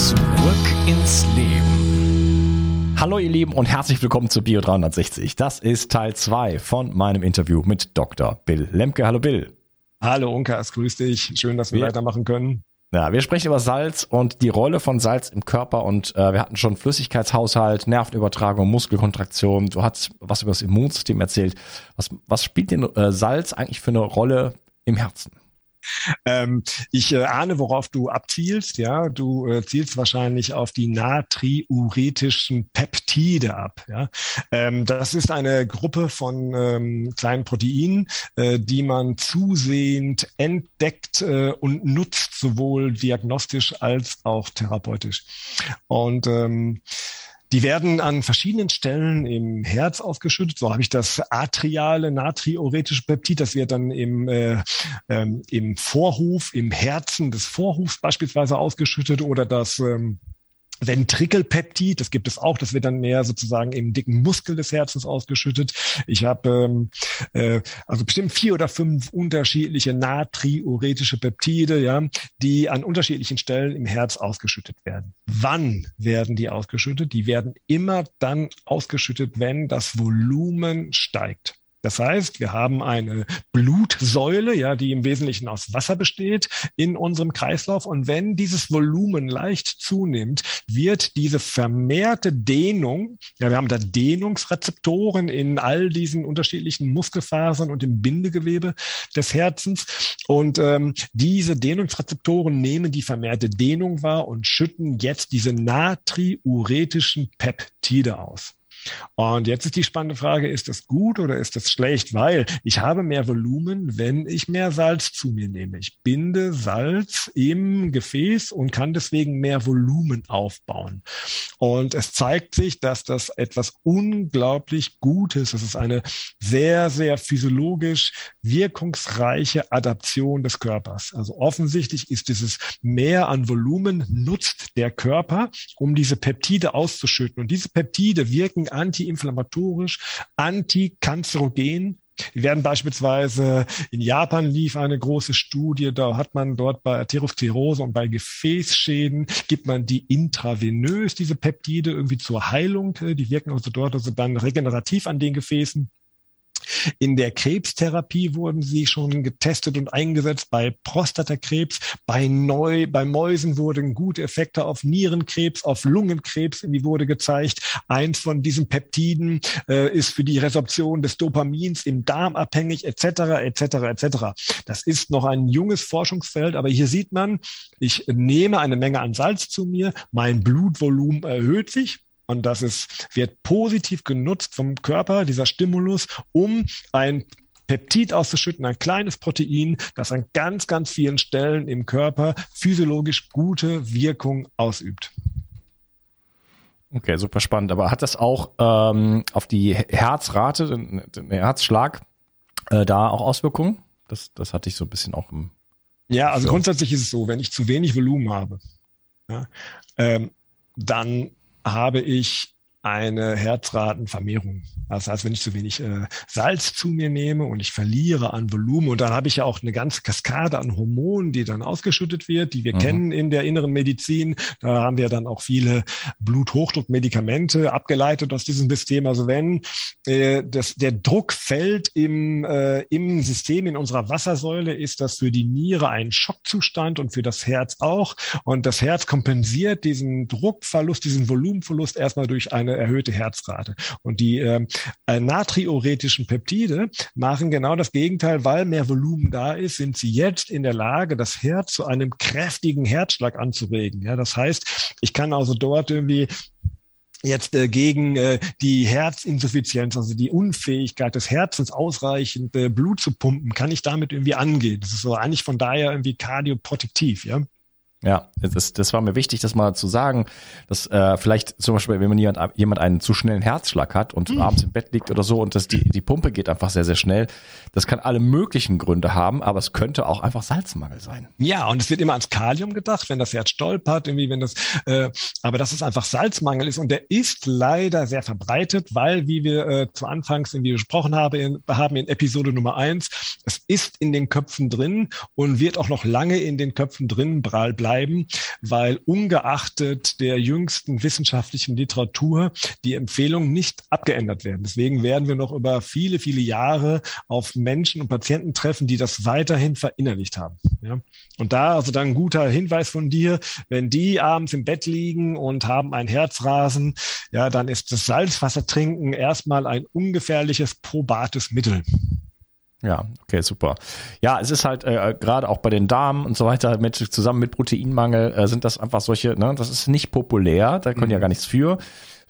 Zurück ins Leben. Hallo ihr Lieben und herzlich willkommen zu Bio 360. Das ist Teil 2 von meinem Interview mit Dr. Bill Lemke. Hallo Bill. Hallo Unkas, grüß dich. Schön, dass wir, wir weitermachen können. Ja, wir sprechen über Salz und die Rolle von Salz im Körper und äh, wir hatten schon Flüssigkeitshaushalt, Nervenübertragung, Muskelkontraktion. Du hast was über das Immunsystem erzählt. Was, was spielt denn äh, Salz eigentlich für eine Rolle im Herzen? Ähm, ich äh, ahne, worauf du abzielst. Ja, du äh, zielst wahrscheinlich auf die natriuretischen Peptide ab. Ja, ähm, das ist eine Gruppe von ähm, kleinen Proteinen, äh, die man zusehend entdeckt äh, und nutzt, sowohl diagnostisch als auch therapeutisch. Und ähm, die werden an verschiedenen Stellen im Herz ausgeschüttet. So habe ich das atriale natriuretische Peptid, das wird dann im, äh, ähm, im Vorhof, im Herzen des Vorhofs beispielsweise ausgeschüttet oder das ähm, Ventrikelpeptid, das gibt es auch, das wird dann mehr sozusagen im dicken Muskel des Herzens ausgeschüttet. Ich habe ähm, äh, also bestimmt vier oder fünf unterschiedliche natriuretische Peptide, ja, die an unterschiedlichen Stellen im Herz ausgeschüttet werden. Wann werden die ausgeschüttet? Die werden immer dann ausgeschüttet, wenn das Volumen steigt. Das heißt, wir haben eine Blutsäule, ja, die im Wesentlichen aus Wasser besteht in unserem Kreislauf. Und wenn dieses Volumen leicht zunimmt, wird diese vermehrte Dehnung, ja, wir haben da Dehnungsrezeptoren in all diesen unterschiedlichen Muskelfasern und im Bindegewebe des Herzens. Und ähm, diese Dehnungsrezeptoren nehmen die vermehrte Dehnung wahr und schütten jetzt diese natriuretischen Peptide aus. Und jetzt ist die spannende Frage, ist das gut oder ist das schlecht? Weil ich habe mehr Volumen, wenn ich mehr Salz zu mir nehme. Ich binde Salz im Gefäß und kann deswegen mehr Volumen aufbauen. Und es zeigt sich, dass das etwas unglaublich Gutes. Es ist eine sehr, sehr physiologisch wirkungsreiche Adaption des Körpers. Also offensichtlich ist dieses Mehr an Volumen nutzt der Körper, um diese Peptide auszuschütten. Und diese Peptide wirken antiinflammatorisch, antikanzerogen. Wir werden beispielsweise in Japan lief eine große Studie, da hat man dort bei Atherosklerose und bei Gefäßschäden gibt man die intravenös, diese Peptide irgendwie zur Heilung. Die wirken also dort also dann regenerativ an den Gefäßen. In der Krebstherapie wurden sie schon getestet und eingesetzt bei Prostatakrebs, bei Neu, bei Mäusen wurden gute Effekte auf Nierenkrebs, auf Lungenkrebs, wie wurde gezeigt. Eins von diesen Peptiden äh, ist für die Resorption des Dopamins im Darm abhängig, etc., etc., etc. Das ist noch ein junges Forschungsfeld, aber hier sieht man, ich nehme eine Menge an Salz zu mir, mein Blutvolumen erhöht sich, und das ist, wird positiv genutzt vom Körper, dieser Stimulus, um ein Peptid auszuschütten, ein kleines Protein, das an ganz, ganz vielen Stellen im Körper physiologisch gute Wirkung ausübt. Okay, super spannend. Aber hat das auch ähm, auf die Herzrate, den, den Herzschlag, äh, da auch Auswirkungen? Das, das hatte ich so ein bisschen auch im. Ja, also grundsätzlich ist es so, wenn ich zu wenig Volumen habe, ja, ähm, dann habe ich eine Herzratenvermehrung. Das heißt, wenn ich zu wenig äh, Salz zu mir nehme und ich verliere an Volumen und dann habe ich ja auch eine ganze Kaskade an Hormonen, die dann ausgeschüttet wird, die wir mhm. kennen in der inneren Medizin. Da haben wir dann auch viele Bluthochdruckmedikamente abgeleitet aus diesem System. Also wenn äh, das, der Druck fällt im, äh, im System, in unserer Wassersäule, ist das für die Niere ein Schockzustand und für das Herz auch. Und das Herz kompensiert diesen Druckverlust, diesen Volumenverlust erstmal durch eine erhöhte Herzrate. Und die äh, äh, natriuretischen Peptide machen genau das Gegenteil, weil mehr Volumen da ist, sind sie jetzt in der Lage, das Herz zu einem kräftigen Herzschlag anzuregen. Ja, das heißt, ich kann also dort irgendwie jetzt äh, gegen äh, die Herzinsuffizienz, also die Unfähigkeit des Herzens ausreichend äh, Blut zu pumpen, kann ich damit irgendwie angehen. Das ist so eigentlich von daher irgendwie kardioprotektiv, ja. Ja, das, das war mir wichtig, das mal zu sagen, dass äh, vielleicht zum Beispiel, wenn man jemand, jemand einen zu schnellen Herzschlag hat und mhm. abends im Bett liegt oder so und das, die, die Pumpe geht einfach sehr, sehr schnell, das kann alle möglichen Gründe haben, aber es könnte auch einfach Salzmangel sein. Ja, und es wird immer ans Kalium gedacht, wenn das Herz stolpert, irgendwie, wenn das, äh, aber dass es einfach Salzmangel ist und der ist leider sehr verbreitet, weil, wie wir äh, zu Anfangs irgendwie gesprochen haben in, haben in Episode Nummer eins, es ist in den Köpfen drin und wird auch noch lange in den Köpfen drin bleiben bleiben, weil ungeachtet der jüngsten wissenschaftlichen Literatur die Empfehlungen nicht abgeändert werden. Deswegen werden wir noch über viele, viele Jahre auf Menschen und Patienten treffen, die das weiterhin verinnerlicht haben. Ja? Und da also dann ein guter Hinweis von dir, wenn die abends im Bett liegen und haben ein Herzrasen, ja, dann ist das Salzwasser trinken erstmal ein ungefährliches probates Mittel. Ja, okay, super. Ja, es ist halt äh, gerade auch bei den Damen und so weiter mit zusammen mit Proteinmangel äh, sind das einfach solche, ne, das ist nicht populär, da können mhm. ja gar nichts für.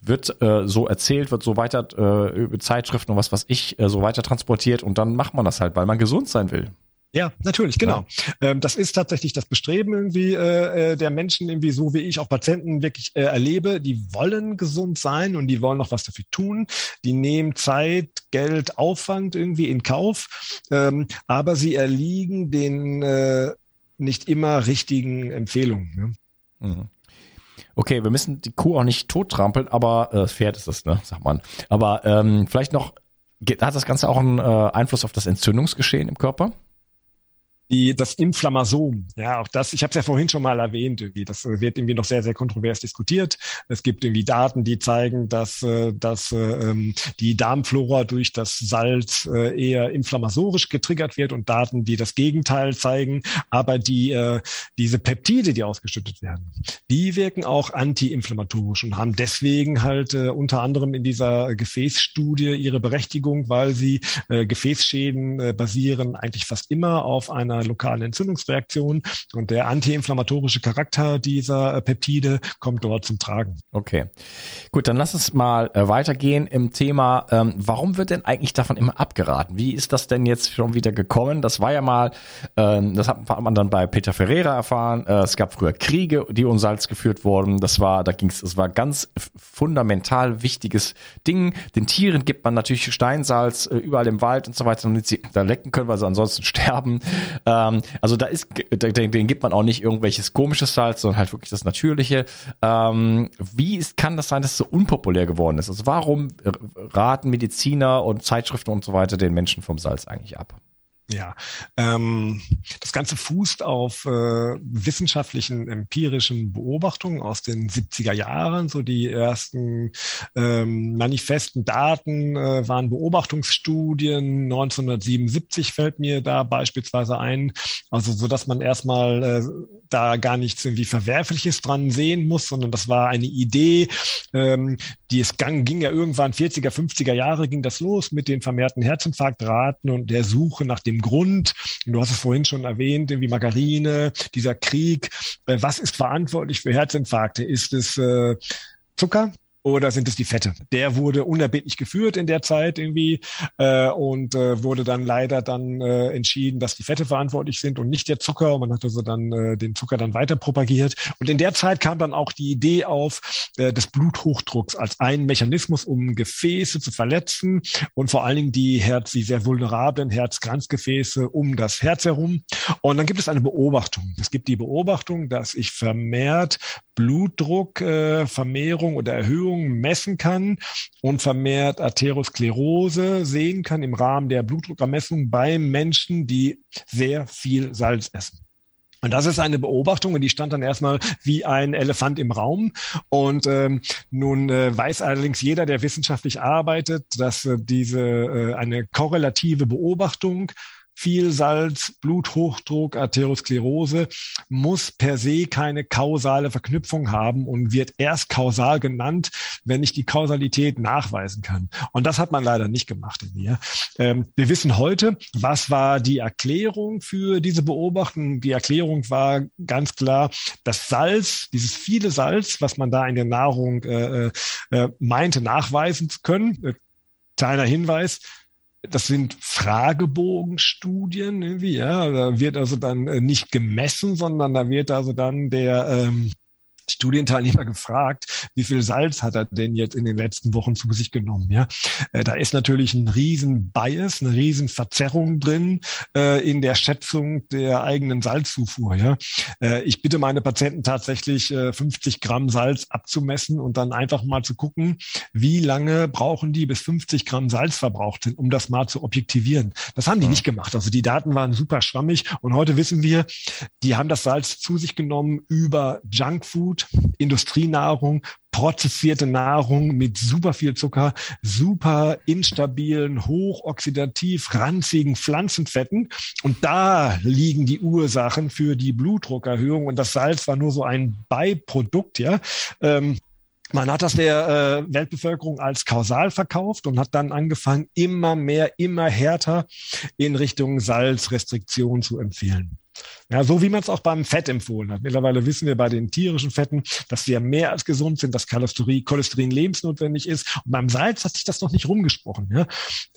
Wird äh, so erzählt, wird so weiter äh, über Zeitschriften und was was ich äh, so weiter transportiert und dann macht man das halt, weil man gesund sein will. Ja, natürlich, genau. Ja. Ähm, das ist tatsächlich das Bestreben irgendwie äh, äh, der Menschen, irgendwie so wie ich auch Patienten wirklich äh, erlebe. Die wollen gesund sein und die wollen noch was dafür tun. Die nehmen Zeit, Geld, Aufwand irgendwie in Kauf, ähm, aber sie erliegen den äh, nicht immer richtigen Empfehlungen. Ne? Mhm. Okay, wir müssen die Kuh auch nicht tottrampeln, aber äh, Pferd ist das, ne, sagt man. Aber ähm, vielleicht noch, hat das Ganze auch einen äh, Einfluss auf das Entzündungsgeschehen im Körper? Die, das Inflammasom, ja, auch das, ich habe es ja vorhin schon mal erwähnt, irgendwie, das wird irgendwie noch sehr, sehr kontrovers diskutiert. Es gibt irgendwie Daten, die zeigen, dass, äh, dass äh, die Darmflora durch das Salz äh, eher inflammasorisch getriggert wird und Daten, die das Gegenteil zeigen. Aber die, äh, diese Peptide, die ausgeschüttet werden, die wirken auch antiinflammatorisch und haben deswegen halt äh, unter anderem in dieser Gefäßstudie ihre Berechtigung, weil sie äh, Gefäßschäden äh, basieren eigentlich fast immer auf einer einer lokalen Entzündungsreaktion. Und der antiinflammatorische Charakter dieser äh, Peptide kommt dort zum Tragen. Okay. Gut, dann lass uns mal äh, weitergehen im Thema, ähm, warum wird denn eigentlich davon immer abgeraten? Wie ist das denn jetzt schon wieder gekommen? Das war ja mal, ähm, das hat man dann bei Peter Ferreira erfahren. Äh, es gab früher Kriege, die um Salz geführt wurden. Das war, da ging es, es war ganz fundamental wichtiges Ding. Den Tieren gibt man natürlich Steinsalz äh, überall im Wald und so weiter, damit sie da lecken können, weil sie ansonsten sterben. Ähm, also da ist, den, den gibt man auch nicht irgendwelches komisches Salz, sondern halt wirklich das natürliche. Ähm, wie ist, kann das sein, dass es so unpopulär geworden ist? Also warum raten Mediziner und Zeitschriften und so weiter den Menschen vom Salz eigentlich ab? Ja, ähm, das Ganze fußt auf äh, wissenschaftlichen, empirischen Beobachtungen aus den 70er Jahren. So die ersten ähm, manifesten Daten äh, waren Beobachtungsstudien. 1977 fällt mir da beispielsweise ein. Also so, dass man erstmal äh, da gar nichts irgendwie Verwerfliches dran sehen muss, sondern das war eine Idee, ähm, die es gang, ging ja irgendwann 40er, 50er Jahre ging das los mit den vermehrten Herzinfarktraten und der Suche nach dem Grund. Du hast es vorhin schon erwähnt, wie Margarine, dieser Krieg. Äh, was ist verantwortlich für Herzinfarkte? Ist es äh, Zucker? Oder sind es die Fette? Der wurde unerbittlich geführt in der Zeit irgendwie äh, und äh, wurde dann leider dann äh, entschieden, dass die Fette verantwortlich sind und nicht der Zucker. Und man hat also dann äh, den Zucker dann weiter propagiert. Und in der Zeit kam dann auch die Idee auf äh, des Bluthochdrucks als ein Mechanismus, um Gefäße zu verletzen und vor allen Dingen die Herz, die sehr vulnerablen Herzkranzgefäße um das Herz herum. Und dann gibt es eine Beobachtung. Es gibt die Beobachtung, dass ich vermehrt Blutdruckvermehrung äh, oder Erhöhung messen kann und vermehrt Arteriosklerose sehen kann im Rahmen der Blutdruckermessung bei Menschen, die sehr viel Salz essen. Und das ist eine Beobachtung und die stand dann erstmal wie ein Elefant im Raum. Und ähm, nun äh, weiß allerdings jeder, der wissenschaftlich arbeitet, dass äh, diese äh, eine korrelative Beobachtung viel Salz, Bluthochdruck, Arteriosklerose muss per se keine kausale Verknüpfung haben und wird erst kausal genannt, wenn ich die Kausalität nachweisen kann. Und das hat man leider nicht gemacht in mir. Ähm, wir wissen heute, was war die Erklärung für diese Beobachtung. Die Erklärung war ganz klar, das Salz, dieses viele Salz, was man da in der Nahrung äh, äh, äh meinte nachweisen zu können, äh, kleiner Hinweis, das sind Fragebogenstudien irgendwie, ja. Da wird also dann äh, nicht gemessen, sondern da wird also dann der ähm, Studienteilnehmer gefragt, wie viel Salz hat er denn jetzt in den letzten Wochen zu sich genommen? Ja, äh, da ist natürlich ein riesen Bias, eine riesen Verzerrung drin äh, in der Schätzung der eigenen Salzzufuhr. Ja, äh, ich bitte meine Patienten tatsächlich äh, 50 Gramm Salz abzumessen und dann einfach mal zu gucken, wie lange brauchen die, bis 50 Gramm Salz verbraucht sind, um das mal zu objektivieren. Das haben die nicht gemacht. Also die Daten waren super schwammig und heute wissen wir, die haben das Salz zu sich genommen über Junkfood Industrienahrung, prozessierte Nahrung mit super viel Zucker, super instabilen, hochoxidativ ranzigen Pflanzenfetten. Und da liegen die Ursachen für die Blutdruckerhöhung. Und das Salz war nur so ein Beiprodukt, ja. Ähm, man hat das der äh, Weltbevölkerung als kausal verkauft und hat dann angefangen, immer mehr, immer härter in Richtung Salzrestriktion zu empfehlen. Ja, so wie man es auch beim Fett empfohlen hat. Mittlerweile wissen wir bei den tierischen Fetten, dass ja mehr als gesund sind, dass Cholesterin, Cholesterin lebensnotwendig ist. Und beim Salz hat sich das noch nicht rumgesprochen. Ja?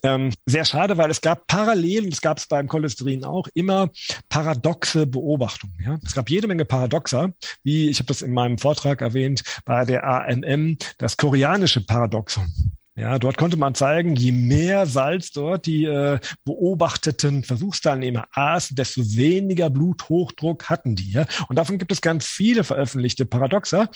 Ähm, sehr schade, weil es gab parallel, das gab es beim Cholesterin auch, immer paradoxe Beobachtungen. Ja? Es gab jede Menge Paradoxer, wie ich habe das in meinem Vortrag erwähnt, bei der ANM, das koreanische Paradoxon. Ja, dort konnte man zeigen, je mehr Salz dort die äh, beobachteten Versuchsteilnehmer aßen, desto weniger Bluthochdruck hatten die. Ja? Und davon gibt es ganz viele veröffentlichte Paradoxer.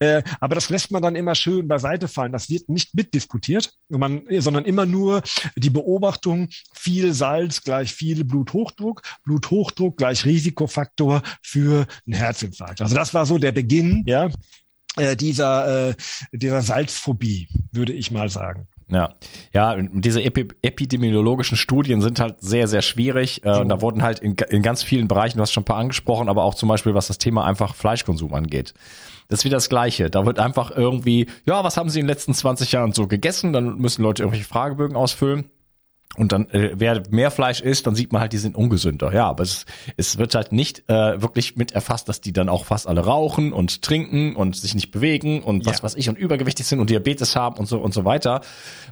Äh, aber das lässt man dann immer schön beiseite fallen. Das wird nicht mitdiskutiert, man, sondern immer nur die Beobachtung, viel Salz gleich viel Bluthochdruck, Bluthochdruck gleich Risikofaktor für einen Herzinfarkt. Also das war so der Beginn, ja, äh, dieser, äh, dieser Salzphobie, würde ich mal sagen. Ja, ja, diese Epi epidemiologischen Studien sind halt sehr, sehr schwierig. Äh, und da wurden halt in, in ganz vielen Bereichen, du hast schon ein paar angesprochen, aber auch zum Beispiel, was das Thema einfach Fleischkonsum angeht. Das ist wieder das Gleiche. Da wird einfach irgendwie, ja, was haben sie in den letzten 20 Jahren so gegessen? Dann müssen Leute irgendwelche Fragebögen ausfüllen. Und dann, äh, wer mehr Fleisch isst, dann sieht man halt, die sind ungesünder. Ja, aber es, es wird halt nicht äh, wirklich mit erfasst, dass die dann auch fast alle rauchen und trinken und sich nicht bewegen und was ja. weiß ich und übergewichtig sind und Diabetes haben und so und so weiter.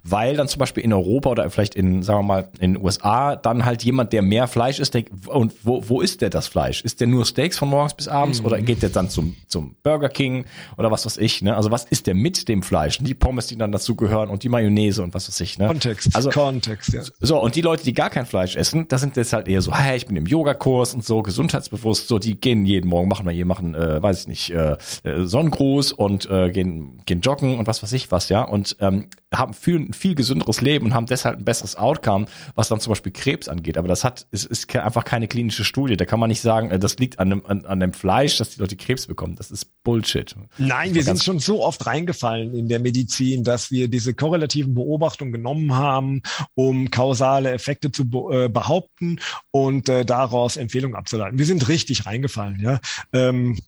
Weil dann zum Beispiel in Europa oder vielleicht in, sagen wir mal, in den USA dann halt jemand, der mehr Fleisch isst, der, und wo, wo ist der das Fleisch? Ist der nur Steaks von morgens bis abends mhm. oder geht der dann zum, zum Burger King oder was weiß ich, ne? Also was ist der mit dem Fleisch? Die Pommes, die dann dazu gehören und die Mayonnaise und was weiß ich, ne? Kontext, also, Kontext, ja. So, und die Leute, die gar kein Fleisch essen, das sind jetzt halt eher so, hey, ich bin im Yogakurs und so, gesundheitsbewusst, so, die gehen jeden Morgen, machen wir hier, machen, äh, weiß ich nicht, äh, äh, Sonnengruß und äh, gehen, gehen joggen und was weiß ich was, ja. Und ähm, haben viel, ein viel gesünderes Leben und haben deshalb ein besseres Outcome, was dann zum Beispiel Krebs angeht. Aber das hat, es ist einfach keine klinische Studie. Da kann man nicht sagen, äh, das liegt an dem, an, an dem Fleisch, dass die Leute Krebs bekommen. Das ist Bullshit. Nein, wir sind schon so oft reingefallen in der Medizin, dass wir diese korrelativen Beobachtungen genommen haben, um kausale Effekte zu be äh, behaupten und äh, daraus Empfehlungen abzuleiten. Wir sind richtig reingefallen, ja. Ähm,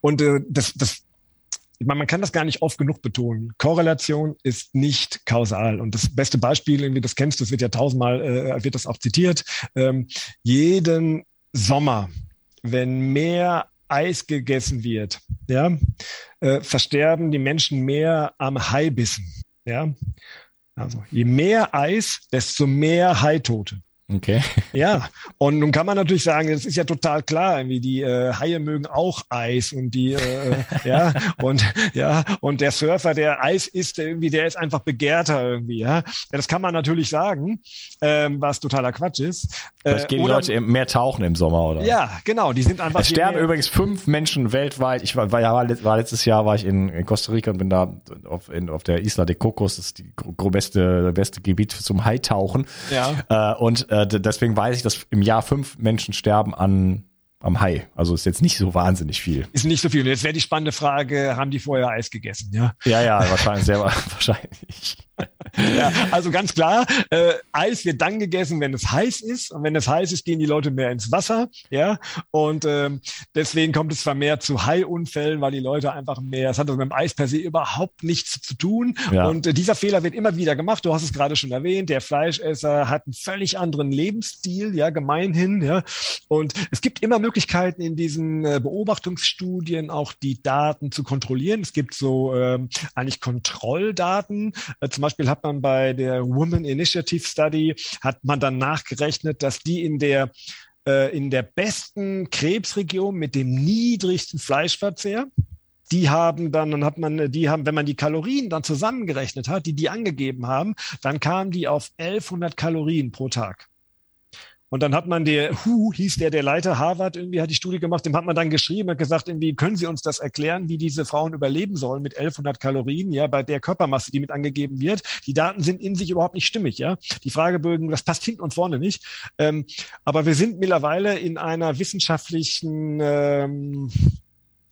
und äh, das, das meine, man kann das gar nicht oft genug betonen. Korrelation ist nicht kausal. Und das beste Beispiel, irgendwie, das kennst du, das wird ja tausendmal, äh, wird das auch zitiert. Ähm, jeden Sommer, wenn mehr Eis gegessen wird, ja, äh, versterben die Menschen mehr am Haibissen. Ja, also je mehr Eis, desto mehr Haitote. Okay. Ja, und nun kann man natürlich sagen, das ist ja total klar, irgendwie die äh, Haie mögen auch Eis und die äh, ja und ja und der Surfer, der Eis isst, irgendwie der ist einfach begehrter irgendwie, ja. ja das kann man natürlich sagen, ähm, was totaler Quatsch ist. Vielleicht gehen die Leute mehr tauchen im Sommer, oder? Ja, genau, die sind einfach. Es sterben übrigens fünf Menschen weltweit. Ich war, war, war letztes Jahr war ich in, in Costa Rica und bin da auf, in, auf der Isla de Cocos, das ist die beste, beste Gebiet zum Haitauchen. Ja. Äh, und äh, deswegen weiß ich, dass im Jahr fünf Menschen sterben an am Hai. Also ist jetzt nicht so wahnsinnig viel. Ist nicht so viel. Und jetzt wäre die spannende Frage, haben die vorher Eis gegessen, ja? Ja, ja, wahrscheinlich, sehr wahrscheinlich ja, also ganz klar, äh, Eis wird dann gegessen, wenn es heiß ist. Und wenn es heiß ist, gehen die Leute mehr ins Wasser. Ja, und ähm, deswegen kommt es vermehrt zu Haiunfällen, weil die Leute einfach mehr. Es hat also mit dem Eis per se überhaupt nichts zu tun. Ja. Und äh, dieser Fehler wird immer wieder gemacht. Du hast es gerade schon erwähnt. Der Fleischesser hat einen völlig anderen Lebensstil, ja, gemeinhin. Ja, und es gibt immer Möglichkeiten in diesen äh, Beobachtungsstudien auch die Daten zu kontrollieren. Es gibt so ähm, eigentlich Kontrolldaten. Äh, zum Beispiel hat man bei der Women Initiative Study, hat man dann nachgerechnet, dass die in der äh, in der besten Krebsregion mit dem niedrigsten Fleischverzehr, die haben dann, dann hat man, die haben, wenn man die Kalorien dann zusammengerechnet hat, die die angegeben haben, dann kamen die auf 1100 Kalorien pro Tag. Und dann hat man der, Hu hieß der, der Leiter Harvard, irgendwie hat die Studie gemacht, dem hat man dann geschrieben, hat gesagt, irgendwie können Sie uns das erklären, wie diese Frauen überleben sollen mit 1100 Kalorien, ja, bei der Körpermasse, die mit angegeben wird. Die Daten sind in sich überhaupt nicht stimmig, ja. Die Fragebögen, das passt hinten und vorne nicht. Ähm, aber wir sind mittlerweile in einer wissenschaftlichen, ähm,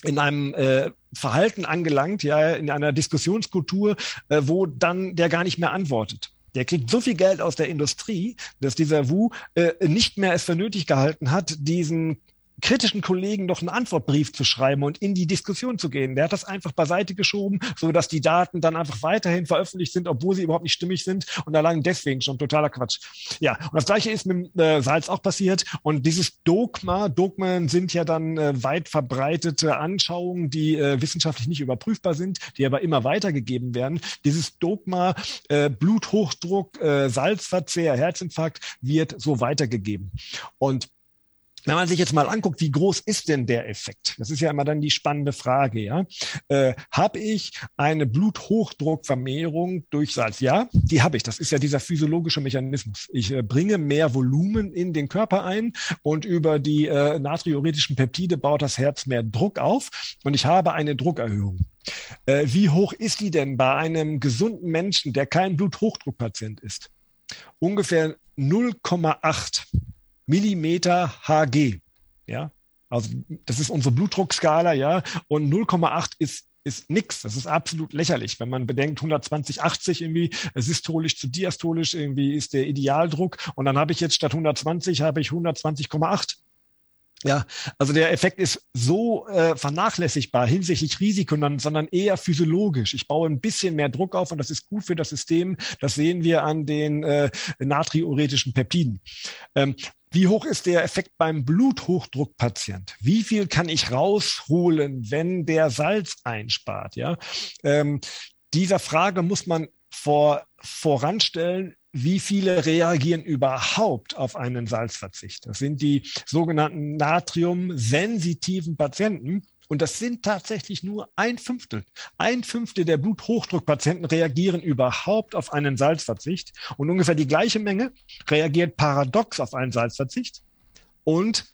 in einem äh, Verhalten angelangt, ja, in einer Diskussionskultur, äh, wo dann der gar nicht mehr antwortet. Der kriegt so viel Geld aus der Industrie, dass dieser Wu äh, nicht mehr es für nötig gehalten hat, diesen kritischen Kollegen noch einen Antwortbrief zu schreiben und in die Diskussion zu gehen. Der hat das einfach beiseite geschoben, so dass die Daten dann einfach weiterhin veröffentlicht sind, obwohl sie überhaupt nicht stimmig sind und allein deswegen schon totaler Quatsch. Ja, und das gleiche ist mit äh, Salz auch passiert und dieses Dogma, Dogmen sind ja dann äh, weit verbreitete Anschauungen, die äh, wissenschaftlich nicht überprüfbar sind, die aber immer weitergegeben werden. Dieses Dogma äh, Bluthochdruck, äh, Salzverzehr, Herzinfarkt wird so weitergegeben. Und wenn man sich jetzt mal anguckt, wie groß ist denn der Effekt? Das ist ja immer dann die spannende Frage, ja. Äh, habe ich eine Bluthochdruckvermehrung durch Salz? Ja, die habe ich. Das ist ja dieser physiologische Mechanismus. Ich äh, bringe mehr Volumen in den Körper ein und über die äh, natriuretischen Peptide baut das Herz mehr Druck auf und ich habe eine Druckerhöhung. Äh, wie hoch ist die denn bei einem gesunden Menschen, der kein Bluthochdruckpatient ist? Ungefähr 0,8. Millimeter Hg. Ja, also das ist unsere Blutdruckskala, ja, und 0,8 ist ist nix. Das ist absolut lächerlich, wenn man bedenkt, 120, 80 irgendwie systolisch zu diastolisch irgendwie ist der Idealdruck und dann habe ich jetzt statt 120 habe ich 120,8. Ja, also der Effekt ist so äh, vernachlässigbar hinsichtlich Risiko, sondern eher physiologisch. Ich baue ein bisschen mehr Druck auf und das ist gut für das System. Das sehen wir an den äh, natriuretischen Peptiden. Ähm, wie hoch ist der Effekt beim Bluthochdruckpatient? Wie viel kann ich rausholen, wenn der Salz einspart? Ja, ähm, dieser Frage muss man vor, voranstellen, wie viele reagieren überhaupt auf einen Salzverzicht? Das sind die sogenannten natriumsensitiven Patienten. Und das sind tatsächlich nur ein Fünftel. Ein Fünftel der Bluthochdruckpatienten reagieren überhaupt auf einen Salzverzicht und ungefähr die gleiche Menge reagiert paradox auf einen Salzverzicht und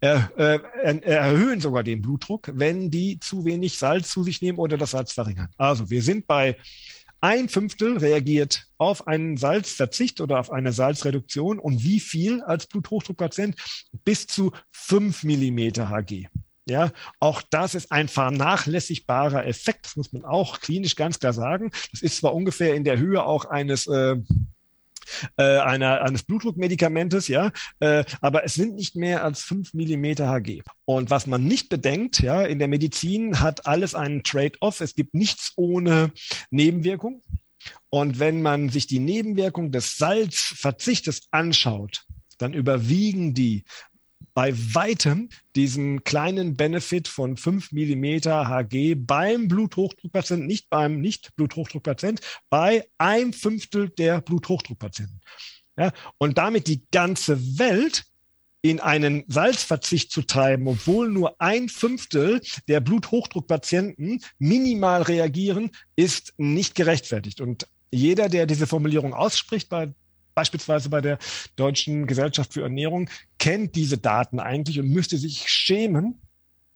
er, äh, erhöhen sogar den Blutdruck, wenn die zu wenig Salz zu sich nehmen oder das Salz verringern. Also wir sind bei ein Fünftel reagiert auf einen Salzverzicht oder auf eine Salzreduktion und wie viel als Bluthochdruckpatient? Bis zu fünf Millimeter Hg. Ja, auch das ist ein vernachlässigbarer Effekt. Das muss man auch klinisch ganz klar sagen. Das ist zwar ungefähr in der Höhe auch eines äh, äh, einer, eines Blutdruckmedikamentes, ja, äh, aber es sind nicht mehr als fünf Millimeter Hg. Und was man nicht bedenkt, ja, in der Medizin hat alles einen Trade-off. Es gibt nichts ohne Nebenwirkung. Und wenn man sich die Nebenwirkung des Salzverzichtes anschaut, dann überwiegen die bei weitem diesen kleinen Benefit von 5 Millimeter Hg beim Bluthochdruckpatienten, nicht beim Nicht-Bluthochdruckpatient, bei ein Fünftel der Bluthochdruckpatienten. Ja, und damit die ganze Welt in einen Salzverzicht zu treiben, obwohl nur ein Fünftel der Bluthochdruckpatienten minimal reagieren, ist nicht gerechtfertigt. Und jeder, der diese Formulierung ausspricht bei beispielsweise bei der Deutschen Gesellschaft für Ernährung, kennt diese Daten eigentlich und müsste sich schämen,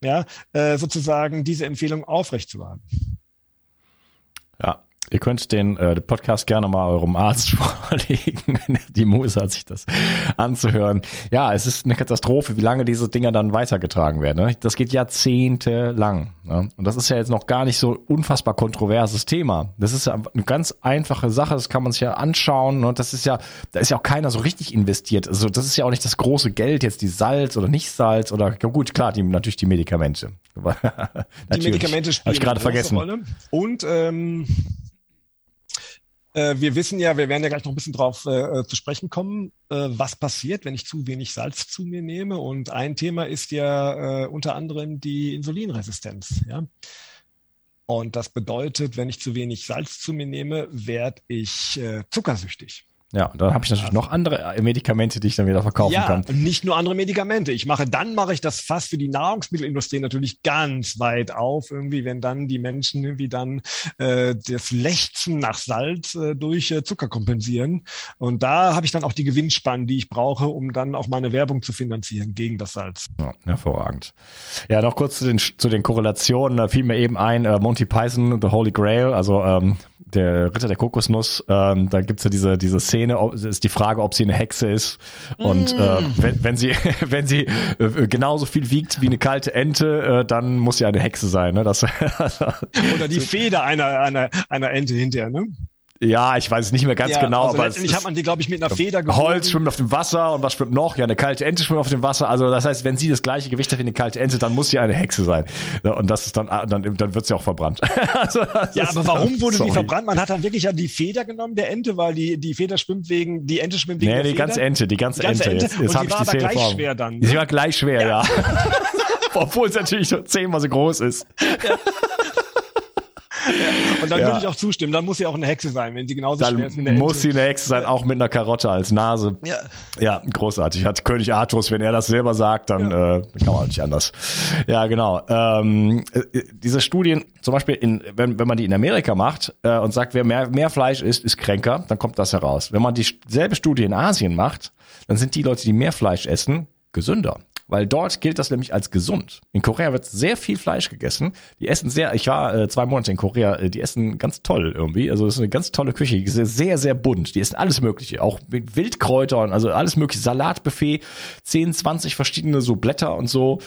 ja, äh, sozusagen diese Empfehlung aufrechtzuerhalten. Ja, Ihr könnt den, äh, Podcast gerne mal eurem Arzt vorlegen, wenn er die Muße hat, sich das anzuhören. Ja, es ist eine Katastrophe, wie lange diese Dinger dann weitergetragen werden. Ne? Das geht Jahrzehnte lang. Ne? Und das ist ja jetzt noch gar nicht so unfassbar kontroverses Thema. Das ist ja eine ganz einfache Sache, das kann man sich ja anschauen. Und ne? das ist ja, da ist ja auch keiner so richtig investiert. Also das ist ja auch nicht das große Geld, jetzt die Salz oder nicht Salz oder ja gut, klar, die, natürlich die Medikamente. die Medikamente spielen ich gerade vergessen. Rolle. Und ähm äh, wir wissen ja, wir werden ja gleich noch ein bisschen drauf äh, äh, zu sprechen kommen, äh, was passiert, wenn ich zu wenig Salz zu mir nehme. Und ein Thema ist ja äh, unter anderem die Insulinresistenz. Ja? Und das bedeutet, wenn ich zu wenig Salz zu mir nehme, werde ich zuckersüchtig. Ja, und dann habe ich natürlich noch andere Medikamente, die ich dann wieder verkaufen ja, kann. Ja, nicht nur andere Medikamente. Ich mache, dann mache ich das fast für die Nahrungsmittelindustrie natürlich ganz weit auf, irgendwie, wenn dann die Menschen irgendwie dann äh, das Lechzen nach Salz äh, durch äh, Zucker kompensieren. Und da habe ich dann auch die Gewinnspannen, die ich brauche, um dann auch meine Werbung zu finanzieren gegen das Salz. Ja, hervorragend. Ja, noch kurz zu den, zu den Korrelationen. Da fiel mir eben ein, äh, Monty Python, The Holy Grail, also ähm, der Ritter der Kokosnuss, ähm, da gibt's ja diese, diese Szene, ob, ist die Frage, ob sie eine Hexe ist. Und mm. äh, wenn, wenn sie, wenn sie äh, genauso viel wiegt wie eine kalte Ente, äh, dann muss sie eine Hexe sein. Ne? Das, Oder die Feder einer, einer, einer Ente hinterher, ne? Ja, ich weiß es nicht mehr ganz ja, genau, also aber letztendlich hat man die, glaube ich, mit einer Feder geholt. Holz schwimmt auf dem Wasser und was schwimmt noch? Ja, eine kalte Ente schwimmt auf dem Wasser. Also das heißt, wenn sie das gleiche Gewicht hat wie eine kalte Ente, dann muss sie eine Hexe sein. Und das ist dann, dann, dann wird sie auch verbrannt. also, ja, aber warum wurde sorry. sie verbrannt? Man hat dann wirklich ja die Feder genommen der Ente, weil die, die Feder schwimmt wegen, die Ente schwimmt wegen nee, der die Feder. ganze Ente, die ganze, die ganze Ente. Jetzt, jetzt und die war aber gleich schwer dann. Ne? Sie war gleich schwer, ja. ja. Obwohl es natürlich so zehnmal so groß ist. Ja. Und dann ja. würde ich auch zustimmen. Dann muss sie auch eine Hexe sein, wenn sie genauso dann schwer ist wie eine muss sie eine Hexe sein, auch mit einer Karotte als Nase. Ja, ja großartig. Hat König Artus, wenn er das selber sagt, dann ja. äh, kann man nicht anders. Ja, genau. Ähm, äh, diese Studien, zum Beispiel, in, wenn, wenn man die in Amerika macht äh, und sagt, wer mehr, mehr Fleisch isst, ist kränker, dann kommt das heraus. Wenn man dieselbe Studie in Asien macht, dann sind die Leute, die mehr Fleisch essen, gesünder weil dort gilt das nämlich als gesund. In Korea wird sehr viel Fleisch gegessen. Die essen sehr, ich war äh, zwei Monate in Korea, äh, die essen ganz toll irgendwie. Also es ist eine ganz tolle Küche, sehr, sehr bunt. Die essen alles Mögliche, auch mit Wildkräutern, also alles mögliche, Salatbuffet, 10, 20 verschiedene so Blätter und so,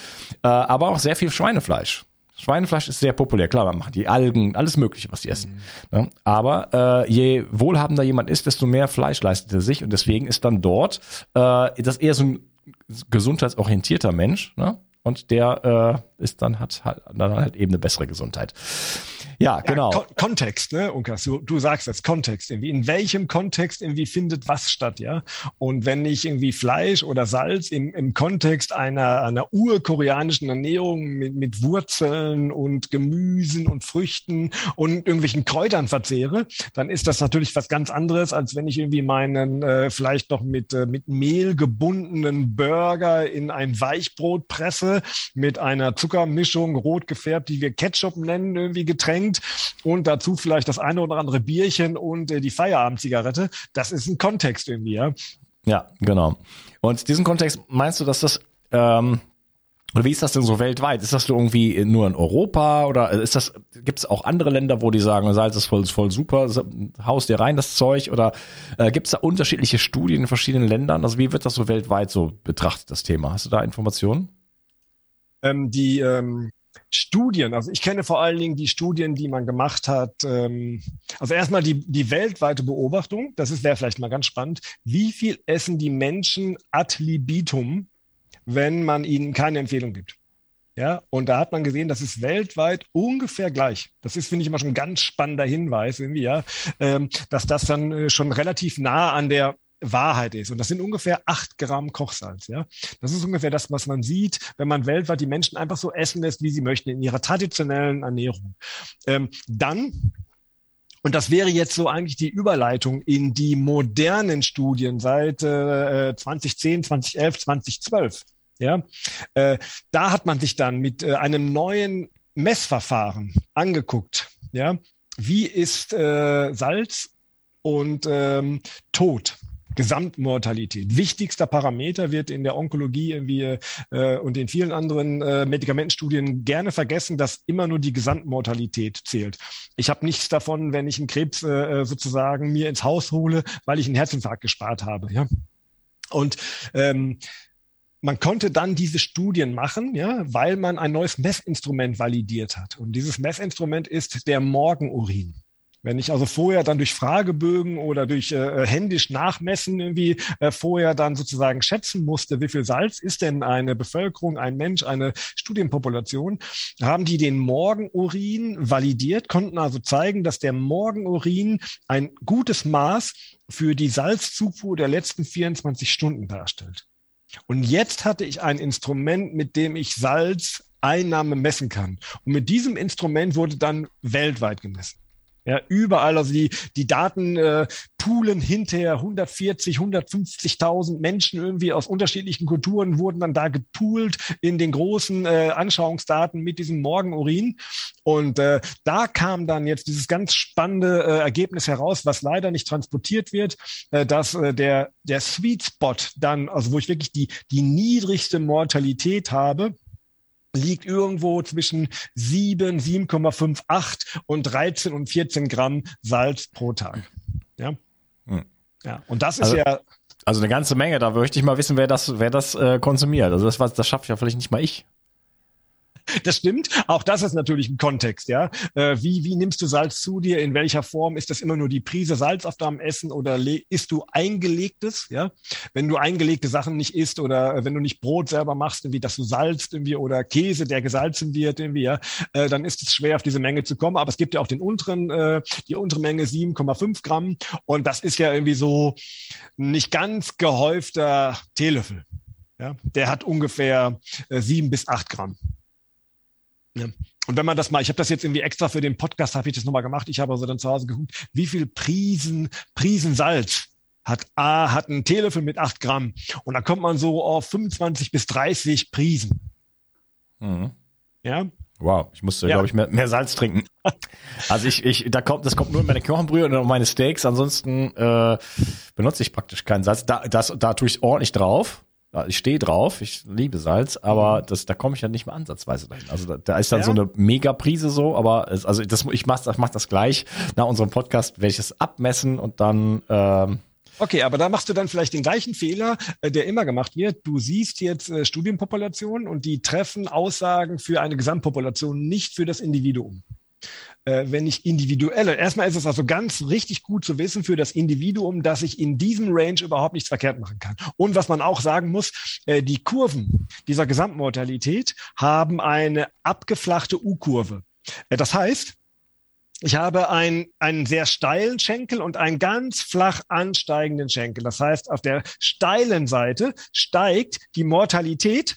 äh, aber auch sehr viel Schweinefleisch. Schweinefleisch ist sehr populär, klar, man macht die Algen, alles Mögliche, was die essen. Mhm. Ja, aber äh, je wohlhabender jemand ist, desto mehr Fleisch leistet er sich und deswegen ist dann dort äh, das eher so ein gesundheitsorientierter Mensch, ne? Und der äh, ist dann hat halt, dann halt eben eine bessere Gesundheit. Ja, genau. Kon Kontext, ne, Unkas, du, du sagst das, Kontext irgendwie. In welchem Kontext irgendwie findet was statt, ja? Und wenn ich irgendwie Fleisch oder Salz im, im Kontext einer, einer urkoreanischen Ernährung mit, mit Wurzeln und Gemüsen und Früchten und irgendwelchen Kräutern verzehre, dann ist das natürlich was ganz anderes, als wenn ich irgendwie meinen äh, vielleicht noch mit, äh, mit Mehl gebundenen Burger in ein Weichbrot presse, mit einer Zuckermischung, rot gefärbt, die wir Ketchup nennen, irgendwie getränkt trinkt und dazu vielleicht das eine oder andere Bierchen und äh, die Feierabendzigarette. Das ist ein Kontext irgendwie, ja. Ja, genau. Und diesen Kontext meinst du, dass das ähm, Oder wie ist das denn so weltweit? Ist das irgendwie nur in Europa oder ist das, gibt es auch andere Länder, wo die sagen, Salz ist voll, voll super, haus dir rein das Zeug? Oder äh, gibt es da unterschiedliche Studien in verschiedenen Ländern? Also wie wird das so weltweit so betrachtet, das Thema? Hast du da Informationen? Ähm, die ähm, Studien, also ich kenne vor allen Dingen die Studien, die man gemacht hat. Ähm, also erstmal die, die weltweite Beobachtung, das wäre vielleicht mal ganz spannend. Wie viel essen die Menschen ad libitum, wenn man ihnen keine Empfehlung gibt? Ja, und da hat man gesehen, das ist weltweit ungefähr gleich. Das ist, finde ich, immer schon ein ganz spannender Hinweis, irgendwie, ja, ähm, dass das dann äh, schon relativ nah an der Wahrheit ist. Und das sind ungefähr acht Gramm Kochsalz. Ja, das ist ungefähr das, was man sieht, wenn man weltweit die Menschen einfach so essen lässt, wie sie möchten in ihrer traditionellen Ernährung. Ähm, dann und das wäre jetzt so eigentlich die Überleitung in die modernen Studien seit äh, 2010, 2011, 2012. Ja, äh, da hat man sich dann mit äh, einem neuen Messverfahren angeguckt. Ja, wie ist äh, Salz und ähm, Tod Gesamtmortalität. Wichtigster Parameter wird in der Onkologie irgendwie, äh, und in vielen anderen äh, Medikamentenstudien gerne vergessen, dass immer nur die Gesamtmortalität zählt. Ich habe nichts davon, wenn ich einen Krebs äh, sozusagen mir ins Haus hole, weil ich einen Herzinfarkt gespart habe. Ja? Und ähm, man konnte dann diese Studien machen, ja, weil man ein neues Messinstrument validiert hat. Und dieses Messinstrument ist der Morgenurin. Wenn ich also vorher dann durch Fragebögen oder durch äh, händisch Nachmessen irgendwie äh, vorher dann sozusagen schätzen musste, wie viel Salz ist denn eine Bevölkerung, ein Mensch, eine Studienpopulation, haben die den Morgenurin validiert, konnten also zeigen, dass der Morgenurin ein gutes Maß für die Salzzufuhr der letzten 24 Stunden darstellt. Und jetzt hatte ich ein Instrument, mit dem ich Salzeinnahme messen kann. Und mit diesem Instrument wurde dann weltweit gemessen. Ja, überall, also die, die Daten äh, poolen hinterher 140, 150.000 Menschen irgendwie aus unterschiedlichen Kulturen wurden dann da gepoolt in den großen äh, Anschauungsdaten mit diesem Morgenurin. Und äh, da kam dann jetzt dieses ganz spannende äh, Ergebnis heraus, was leider nicht transportiert wird, äh, dass äh, der, der Sweet Spot dann, also wo ich wirklich die, die niedrigste Mortalität habe, liegt irgendwo zwischen 7, 7,58 und 13 und 14 Gramm Salz pro Tag. Ja. Hm. Ja. Und das ist also, ja. Also eine ganze Menge. Da möchte ich mal wissen, wer das, wer das äh, konsumiert. Also das, das schafft ja vielleicht nicht mal ich. Das stimmt. Auch das ist natürlich ein Kontext, ja. Äh, wie, wie nimmst du Salz zu dir? In welcher Form? Ist das immer nur die Prise Salz auf deinem Essen oder isst du eingelegtes, ja? Wenn du eingelegte Sachen nicht isst oder äh, wenn du nicht Brot selber machst, irgendwie, dass du salzt irgendwie oder Käse, der gesalzen wird irgendwie, ja, äh, dann ist es schwer, auf diese Menge zu kommen. Aber es gibt ja auch den unteren, äh, die untere Menge 7,5 Gramm. Und das ist ja irgendwie so nicht ganz gehäufter Teelöffel. Ja, der hat ungefähr äh, sieben bis acht Gramm. Ja. Und wenn man das mal, ich habe das jetzt irgendwie extra für den Podcast, habe ich das nochmal gemacht. Ich habe also dann zu Hause geguckt, wie viel Prisen, Prisen Salz hat A, hat ein Teelöffel mit acht Gramm. Und da kommt man so auf 25 bis 30 Prisen. Mhm. Ja. Wow, ich musste, ja. glaube ich, mehr, mehr Salz trinken. Also ich, ich, da kommt, das kommt nur in meine Knochenbrühe und in meine Steaks. Ansonsten äh, benutze ich praktisch keinen Salz. Da, das, da tue ich ordentlich drauf. Ich stehe drauf, ich liebe Salz, aber mhm. das, da komme ich ja nicht mehr ansatzweise dahin. Also da, da ist dann ja. so eine Megaprise so, aber es, also das, ich mache ich mach das gleich. Nach unserem Podcast werde ich es abmessen und dann ähm, Okay, aber da machst du dann vielleicht den gleichen Fehler, äh, der immer gemacht wird. Du siehst jetzt äh, Studienpopulationen und die treffen Aussagen für eine Gesamtpopulation, nicht für das Individuum äh, wenn ich individuelle, erstmal ist es also ganz richtig gut zu wissen für das Individuum, dass ich in diesem Range überhaupt nichts verkehrt machen kann. Und was man auch sagen muss, äh, die Kurven dieser Gesamtmortalität haben eine abgeflachte U-Kurve. Äh, das heißt, ich habe ein, einen sehr steilen Schenkel und einen ganz flach ansteigenden Schenkel. Das heißt, auf der steilen Seite steigt die Mortalität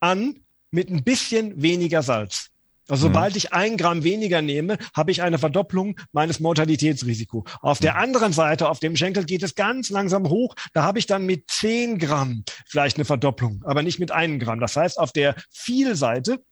an mit ein bisschen weniger Salz. Also mhm. sobald ich ein Gramm weniger nehme, habe ich eine Verdopplung meines Mortalitätsrisiko. Auf der mhm. anderen Seite, auf dem Schenkel geht es ganz langsam hoch. Da habe ich dann mit zehn Gramm vielleicht eine Verdopplung, aber nicht mit einem Gramm. Das heißt, auf der Vielseite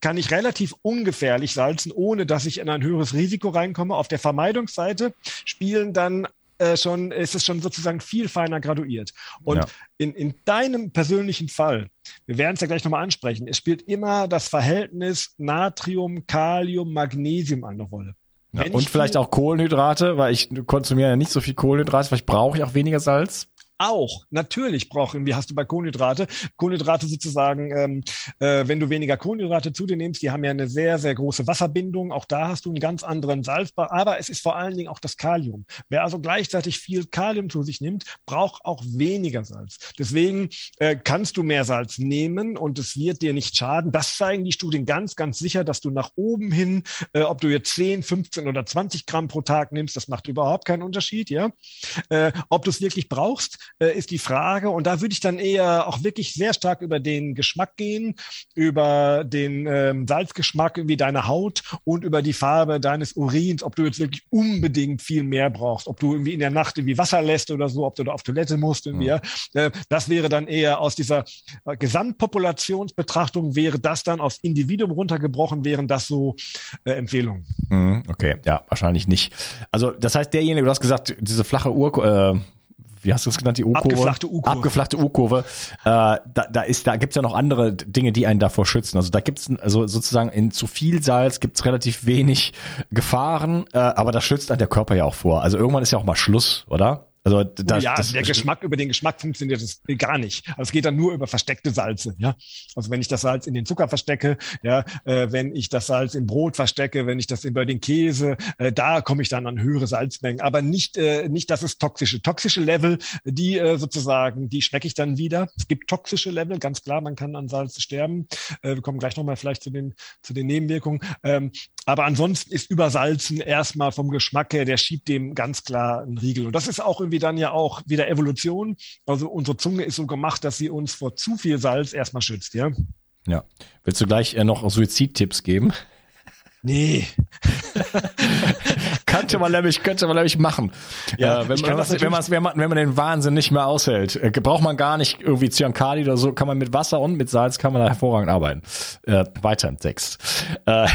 kann ich relativ ungefährlich salzen, ohne dass ich in ein höheres Risiko reinkomme. Auf der Vermeidungsseite spielen dann äh, schon, ist es schon sozusagen viel feiner graduiert. Und ja. in, in deinem persönlichen Fall, wir werden es ja gleich nochmal ansprechen, es spielt immer das Verhältnis Natrium, Kalium, Magnesium eine Rolle. Ja, und vielleicht auch Kohlenhydrate, weil ich konsumiere ja nicht so viel Kohlenhydrate, vielleicht brauche ich auch weniger Salz auch natürlich brauchen, wie hast du bei Kohlenhydrate, Kohlenhydrate sozusagen, ähm, äh, wenn du weniger Kohlenhydrate zu dir nimmst, die haben ja eine sehr, sehr große Wasserbindung, auch da hast du einen ganz anderen Salzbar, aber es ist vor allen Dingen auch das Kalium. Wer also gleichzeitig viel Kalium zu sich nimmt, braucht auch weniger Salz. Deswegen äh, kannst du mehr Salz nehmen und es wird dir nicht schaden. Das zeigen die Studien ganz, ganz sicher, dass du nach oben hin, äh, ob du jetzt 10, 15 oder 20 Gramm pro Tag nimmst, das macht überhaupt keinen Unterschied, ja. Äh, ob du es wirklich brauchst, äh, ist die Frage. Und da würde ich dann eher auch wirklich sehr stark über den Geschmack gehen, über den ähm, Salzgeschmack wie deine Haut und über die Farbe deines Urins, ob du jetzt wirklich unbedingt viel mehr brauchst, ob du irgendwie in der Nacht irgendwie Wasser lässt oder so, ob du da auf Toilette musst. Irgendwie, ja. äh, das wäre dann eher aus dieser äh, Gesamtpopulationsbetrachtung wäre das dann aufs Individuum runtergebrochen, wären das so äh, Empfehlungen. Mhm, okay, ja, wahrscheinlich nicht. Also das heißt, derjenige, du hast gesagt, diese flache Uhr, äh, wie hast du es genannt, die U-Kurve? Abgeflachte U-Kurve. Abgeflachte U-Kurve. Äh, da, da ist, da gibt's ja noch andere Dinge, die einen davor schützen. Also da gibt's also sozusagen in zu viel Salz gibt's relativ wenig Gefahren, äh, aber das schützt dann der Körper ja auch vor. Also irgendwann ist ja auch mal Schluss, oder? Also das, ja, das, der Geschmack über den Geschmack funktioniert das gar nicht. Also es geht dann nur über versteckte Salze. Ja, also wenn ich das Salz in den Zucker verstecke, ja, äh, wenn ich das Salz im Brot verstecke, wenn ich das über den Käse, äh, da komme ich dann an höhere Salzmengen. Aber nicht, äh, nicht, dass es toxische, toxische Level, die äh, sozusagen, die schmecke ich dann wieder. Es gibt toxische Level, ganz klar, man kann an Salz sterben. Äh, wir kommen gleich nochmal vielleicht zu den zu den Nebenwirkungen. Ähm, aber ansonsten ist Übersalzen erstmal vom Geschmack her, der schiebt dem ganz klar einen Riegel. Und das ist auch irgendwie dann ja auch wieder Evolution. Also unsere Zunge ist so gemacht, dass sie uns vor zu viel Salz erstmal schützt, ja. Ja. Willst du gleich äh, noch Suizidtipps geben? Nee. könnte man nämlich, könnte man nämlich machen. Ja, äh, wenn, man, das, wenn, man, wenn, man, wenn man den Wahnsinn nicht mehr aushält, äh, braucht man gar nicht irgendwie Cyankali oder so, kann man mit Wasser und mit Salz kann man da hervorragend arbeiten. Äh, weiter im Text. Äh,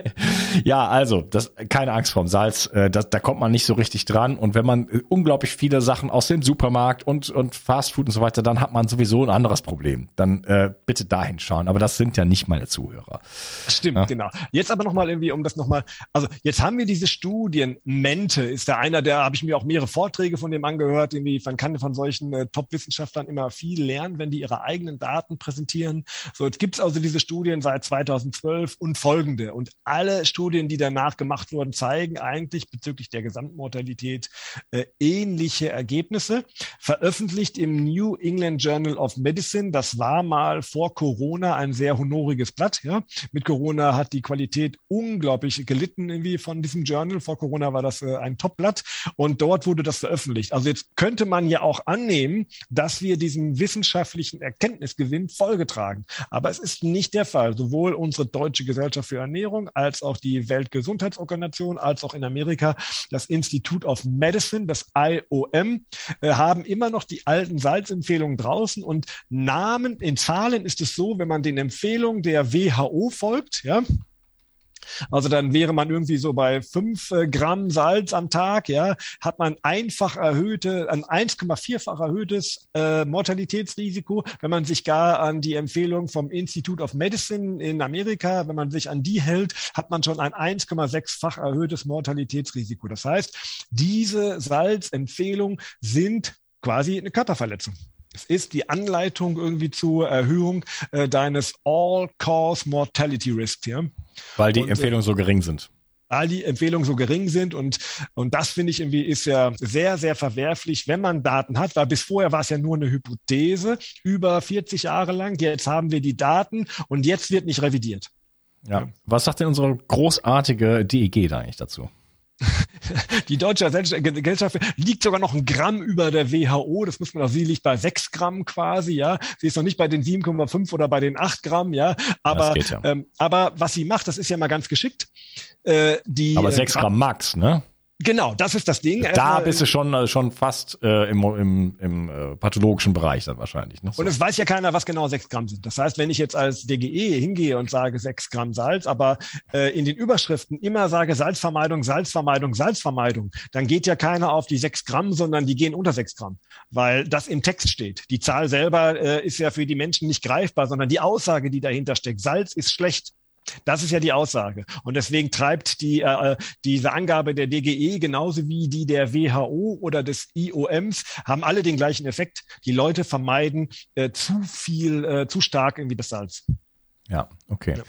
ja, also, das, keine Angst vorm Salz, äh, das, da kommt man nicht so richtig dran. Und wenn man äh, unglaublich viele Sachen aus dem Supermarkt und, und Fastfood und so weiter, dann hat man sowieso ein anderes Problem. Dann äh, bitte dahin schauen. Aber das sind ja nicht meine Zuhörer. Stimmt, ja? genau. Jetzt aber nochmal irgendwie, um das nochmal, also jetzt haben wir diese Studien, Mente ist da einer, der habe ich mir auch mehrere Vorträge von dem angehört, irgendwie, man kann von solchen äh, Top-Wissenschaftlern immer viel lernen, wenn die ihre eigenen Daten präsentieren. So, jetzt gibt es also diese Studien seit 2012 und folgende. Und alle Studien, die danach gemacht wurden, zeigen eigentlich bezüglich der Gesamtmortalität äh, ähnliche Ergebnisse. Veröffentlicht im New England Journal of Medicine. Das war mal vor Corona ein sehr honoriges Blatt. Ja. Mit Corona hat die Qualität unglaublich gelitten irgendwie von diesem Journal. Vor Corona war das äh, ein Topblatt und dort wurde das veröffentlicht. Also jetzt könnte man ja auch annehmen, dass wir diesem wissenschaftlichen Erkenntnisgewinn Folge tragen. Aber es ist nicht der Fall. Sowohl unsere Deutsche Gesellschaft für Ernährung als auch die Weltgesundheitsorganisation als auch in Amerika das Institute of Medicine, das IOM, äh, haben immer noch die alten Salzempfehlungen draußen und Namen in Zahlen ist es so, wenn man den Empfehlungen der WHO folgt, ja, also dann wäre man irgendwie so bei fünf äh, Gramm Salz am Tag, ja, hat man einfach erhöhte, ein 1,4-fach erhöhtes äh, Mortalitätsrisiko. Wenn man sich gar an die Empfehlung vom Institute of Medicine in Amerika, wenn man sich an die hält, hat man schon ein 1,6-fach erhöhtes Mortalitätsrisiko. Das heißt, diese Salzempfehlungen sind quasi eine Körperverletzung. Es ist die Anleitung irgendwie zur Erhöhung äh, deines All-Cause Mortality Risk. Ja? Weil die und, äh, Empfehlungen so gering sind weil die Empfehlungen so gering sind und und das finde ich irgendwie ist ja sehr sehr verwerflich, wenn man Daten hat, weil bis vorher war es ja nur eine Hypothese über 40 Jahre lang. Jetzt haben wir die Daten und jetzt wird nicht revidiert. Ja. Was sagt denn unsere großartige DEG da eigentlich dazu? Die deutsche Gesellschaft liegt sogar noch ein Gramm über der WHO. Das muss man auch, sie liegt bei sechs Gramm quasi, ja. Sie ist noch nicht bei den 7,5 oder bei den acht Gramm, ja. Aber, ja. Ähm, aber was sie macht, das ist ja mal ganz geschickt. Äh, die, Aber sechs äh, Gramm Max, ne? Genau, das ist das Ding. Da Erstmal, bist du schon, äh, schon fast äh, im, im, im äh, pathologischen Bereich dann wahrscheinlich. Ne? So. Und es weiß ja keiner, was genau sechs Gramm sind. Das heißt, wenn ich jetzt als DGE hingehe und sage sechs Gramm Salz, aber äh, in den Überschriften immer sage Salzvermeidung, Salzvermeidung, Salzvermeidung, dann geht ja keiner auf die sechs Gramm, sondern die gehen unter sechs Gramm, weil das im Text steht. Die Zahl selber äh, ist ja für die Menschen nicht greifbar, sondern die Aussage, die dahinter steckt. Salz ist schlecht. Das ist ja die Aussage. Und deswegen treibt die, äh, diese Angabe der DGE genauso wie die der WHO oder des IOMs, haben alle den gleichen Effekt. Die Leute vermeiden äh, zu viel, äh, zu stark irgendwie das Salz. Ja, okay. Ja.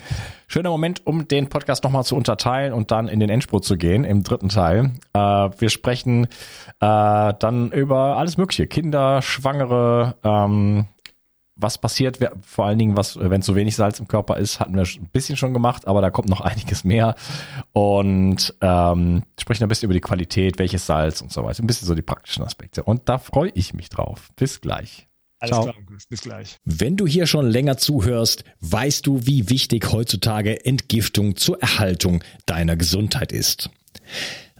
Schöner Moment, um den Podcast nochmal zu unterteilen und dann in den Endspurt zu gehen, im dritten Teil. Äh, wir sprechen äh, dann über alles Mögliche. Kinder, Schwangere, ähm, was passiert, vor allen Dingen, was, wenn zu wenig Salz im Körper ist, hatten wir ein bisschen schon gemacht, aber da kommt noch einiges mehr. Und ähm, sprechen ein bisschen über die Qualität, welches Salz und so weiter. Ein bisschen so die praktischen Aspekte. Und da freue ich mich drauf. Bis gleich. Alles Ciao. klar, bis gleich. Wenn du hier schon länger zuhörst, weißt du, wie wichtig heutzutage Entgiftung zur Erhaltung deiner Gesundheit ist.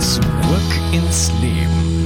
Zurück ins Leben.